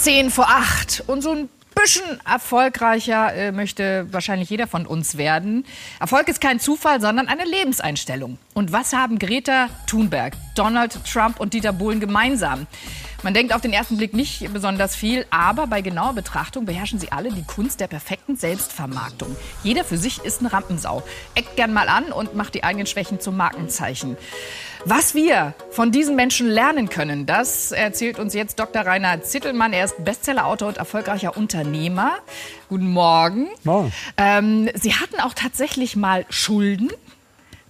10 vor 8 und so ein bisschen erfolgreicher äh, möchte wahrscheinlich jeder von uns werden. Erfolg ist kein Zufall, sondern eine Lebenseinstellung. Und was haben Greta Thunberg, Donald Trump und Dieter Bohlen gemeinsam? Man denkt auf den ersten Blick nicht besonders viel, aber bei genauer Betrachtung beherrschen sie alle die Kunst der perfekten Selbstvermarktung. Jeder für sich ist eine Rampensau. Eckt gern mal an und macht die eigenen Schwächen zum Markenzeichen. Was wir von diesen Menschen lernen können, das erzählt uns jetzt Dr. Rainer Zittelmann. Er ist Bestsellerautor und erfolgreicher Unternehmer. Guten Morgen. Morgen. Ähm, Sie hatten auch tatsächlich mal Schulden.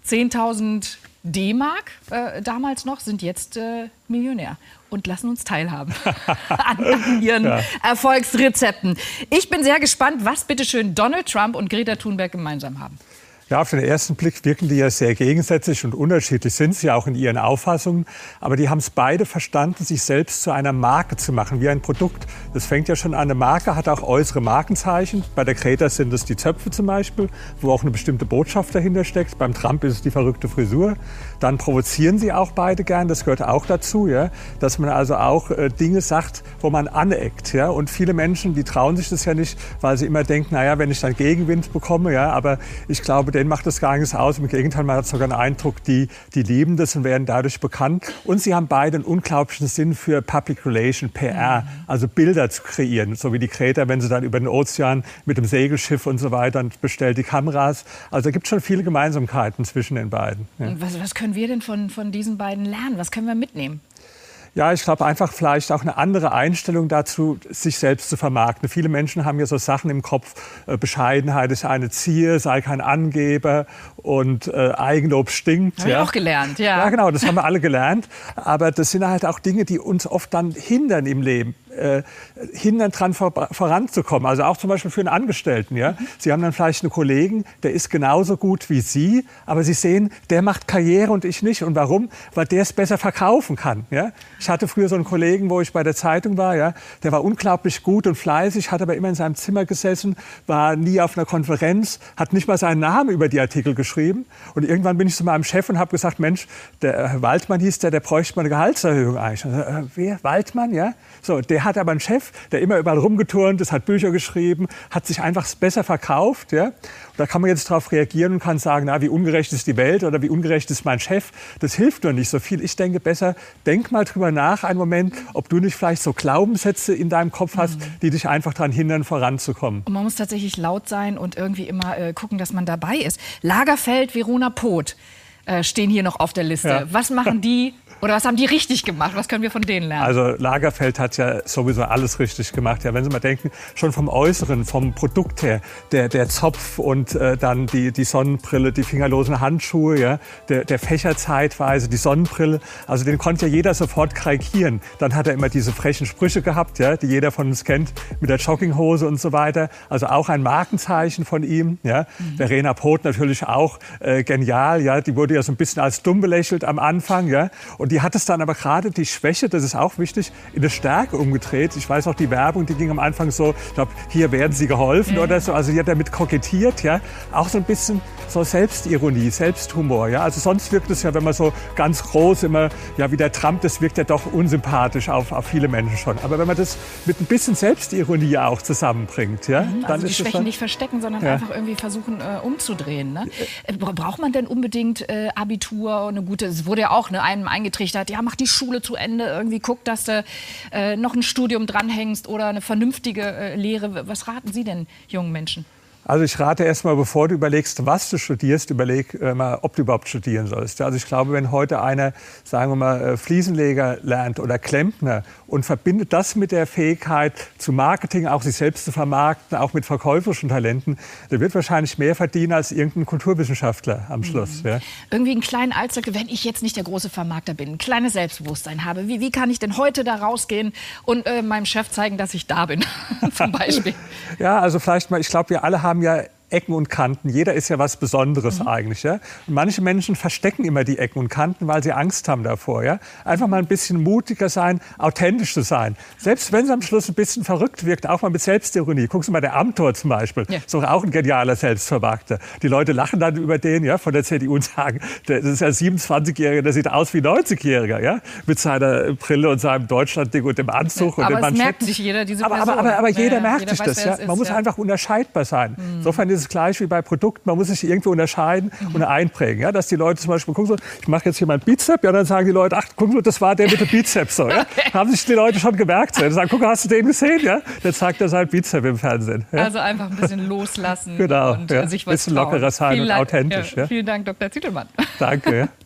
10.000 D-Mark äh, damals noch, sind jetzt äh, Millionär und lassen uns teilhaben an ihren ja. Erfolgsrezepten. Ich bin sehr gespannt, was bitteschön Donald Trump und Greta Thunberg gemeinsam haben. Ja, auf den ersten Blick wirken die ja sehr gegensätzlich und unterschiedlich sind sie auch in ihren Auffassungen. Aber die haben es beide verstanden, sich selbst zu einer Marke zu machen, wie ein Produkt. Das fängt ja schon an. Eine Marke hat auch äußere Markenzeichen. Bei der Greta sind es die Zöpfe zum Beispiel, wo auch eine bestimmte Botschaft dahinter steckt. Beim Trump ist es die verrückte Frisur. Dann provozieren sie auch beide gern. Das gehört auch dazu, ja, dass man also auch äh, Dinge sagt, wo man aneckt. Ja. Und viele Menschen, die trauen sich das ja nicht, weil sie immer denken, naja, wenn ich dann Gegenwind bekomme, ja, aber ich glaube, denen macht das gar nichts aus. Im Gegenteil, man hat sogar den Eindruck, die, die lieben das und werden dadurch bekannt. Und sie haben beide einen unglaublichen Sinn für Public Relation, PR, also Bilder zu kreieren. So wie die Kreta, wenn sie dann über den Ozean mit dem Segelschiff und so weiter und bestellt die Kameras. Also da gibt es schon viele Gemeinsamkeiten zwischen den beiden. Ja. Was, was können wir denn von, von diesen beiden lernen? Was können wir mitnehmen? Ja, ich glaube einfach vielleicht auch eine andere Einstellung dazu, sich selbst zu vermarkten. Viele Menschen haben ja so Sachen im Kopf, äh, Bescheidenheit ist eine Ziel, sei kein Angeber und äh, Eigenlob stinkt. Habe ja. ich auch gelernt, ja. Ja, genau, das haben wir alle gelernt. Aber das sind halt auch Dinge, die uns oft dann hindern im Leben äh, hindern, dran vor, voranzukommen. Also auch zum Beispiel für einen Angestellten. Ja? Sie haben dann vielleicht einen Kollegen, der ist genauso gut wie Sie, aber Sie sehen, der macht Karriere und ich nicht. Und warum? Weil der es besser verkaufen kann. Ja? Ich hatte früher so einen Kollegen, wo ich bei der Zeitung war, ja? der war unglaublich gut und fleißig, hat aber immer in seinem Zimmer gesessen, war nie auf einer Konferenz, hat nicht mal seinen Namen über die Artikel geschrieben. Und irgendwann bin ich zu meinem Chef und habe gesagt, Mensch, der Waldmann hieß der, der bräuchte mal eine Gehaltserhöhung eigentlich. Äh, wer? Waldmann, ja? So, der hat aber einen Chef, der immer überall rumgeturnt ist, hat Bücher geschrieben, hat sich einfach besser verkauft. Ja? Und da kann man jetzt darauf reagieren und kann sagen, na, wie ungerecht ist die Welt oder wie ungerecht ist mein Chef. Das hilft nur nicht so viel. Ich denke besser, denk mal drüber nach einen Moment, ob du nicht vielleicht so Glaubenssätze in deinem Kopf hast, mhm. die dich einfach daran hindern, voranzukommen. Und man muss tatsächlich laut sein und irgendwie immer äh, gucken, dass man dabei ist. Lagerfeld, Verona Poth äh, stehen hier noch auf der Liste. Ja. Was machen die oder was haben die richtig gemacht? Was können wir von denen lernen? Also Lagerfeld hat ja sowieso alles richtig gemacht. Ja, wenn Sie mal denken, schon vom Äußeren, vom Produkt her, der, der Zopf und äh, dann die, die Sonnenbrille, die fingerlosen Handschuhe, ja, der, der Fächer zeitweise, die Sonnenbrille. Also den konnte ja jeder sofort kreikieren. Dann hat er immer diese frechen Sprüche gehabt, ja, die jeder von uns kennt, mit der Jogginghose und so weiter. Also auch ein Markenzeichen von ihm. Ja. Mhm. Verena Poth natürlich auch äh, genial. Ja. Die wurde ja so ein bisschen als dumm belächelt am Anfang. Ja. Und die hat es dann aber gerade die Schwäche, das ist auch wichtig, in eine Stärke umgedreht. Ich weiß auch, die Werbung, die ging am Anfang so, ich glaube, hier werden sie geholfen mhm. oder so. Also die hat damit kokettiert, ja. Auch so ein bisschen so Selbstironie, Selbsthumor, ja. Also sonst wirkt es ja, wenn man so ganz groß immer, ja, wie der Trump, das wirkt ja doch unsympathisch auf, auf viele Menschen schon. Aber wenn man das mit ein bisschen Selbstironie auch zusammenbringt, ja, mhm, dann also die Schwächen nicht verstecken, sondern ja. einfach irgendwie versuchen äh, umzudrehen. Ne? Äh, braucht man denn unbedingt äh, Abitur, eine gute, es wurde ja auch ne, einem eingetreten, eingetrichtert, ja, mach die Schule zu Ende, irgendwie guck, dass du äh, noch ein Studium dranhängst oder eine vernünftige äh, Lehre. Was raten Sie denn jungen Menschen? Also ich rate erst mal, bevor du überlegst, was du studierst, überleg äh, mal, ob du überhaupt studieren sollst. Also ich glaube, wenn heute einer, sagen wir mal, äh, Fliesenleger lernt oder Klempner und verbindet das mit der Fähigkeit zu Marketing, auch sich selbst zu vermarkten, auch mit verkäuferischen Talenten, der wird wahrscheinlich mehr verdienen als irgendein Kulturwissenschaftler am Schluss. Mhm. Ja. Irgendwie einen kleinen Alltag, wenn ich jetzt nicht der große Vermarkter bin, ein kleines Selbstbewusstsein habe, wie, wie kann ich denn heute da rausgehen und äh, meinem Chef zeigen, dass ich da bin, zum Beispiel? ja, also vielleicht mal, ich glaube, wir alle haben ja Ecken und Kanten. Jeder ist ja was Besonderes mhm. eigentlich. Ja? Und manche Menschen verstecken immer die Ecken und Kanten, weil sie Angst haben davor. Ja? Einfach mal ein bisschen mutiger sein, authentisch zu sein. Selbst wenn es am Schluss ein bisschen verrückt wirkt, auch mal mit Selbstironie. Gucken Sie mal, der Amtor zum Beispiel, ja. ist auch ein genialer Selbstvermarkter. Die Leute lachen dann über den ja, von der CDU und sagen, das ist ja 27-Jähriger, der sieht aus wie 90-Jähriger. Ja? Mit seiner Brille und seinem Deutschlandding und dem Anzug und dem Manschetten. merkt sich jeder diese Person. Aber, aber, aber, aber jeder ja, merkt jeder sich weiß, das. Ja? Man ist, muss einfach unterscheidbar sein. Mhm. Insofern ist es gleich wie bei Produkten. Man muss sich irgendwo unterscheiden mhm. und einprägen. Ja? Dass die Leute zum Beispiel gucken so, ich mache jetzt hier mein Bizep, ja, dann sagen die Leute, ach, guck mal, das war der mit dem Bizeps. So, ja? okay. Haben sich die Leute schon gemerkt. So. Dann sagen, guck, hast du den gesehen? Ja? Dann zeigt er sein Bizep im Fernsehen. Ja? Also einfach ein bisschen loslassen genau, und ja. sich was Ein bisschen lockerer sein vielen und authentisch. Ja, vielen Dank, Dr. Zittelmann. Danke.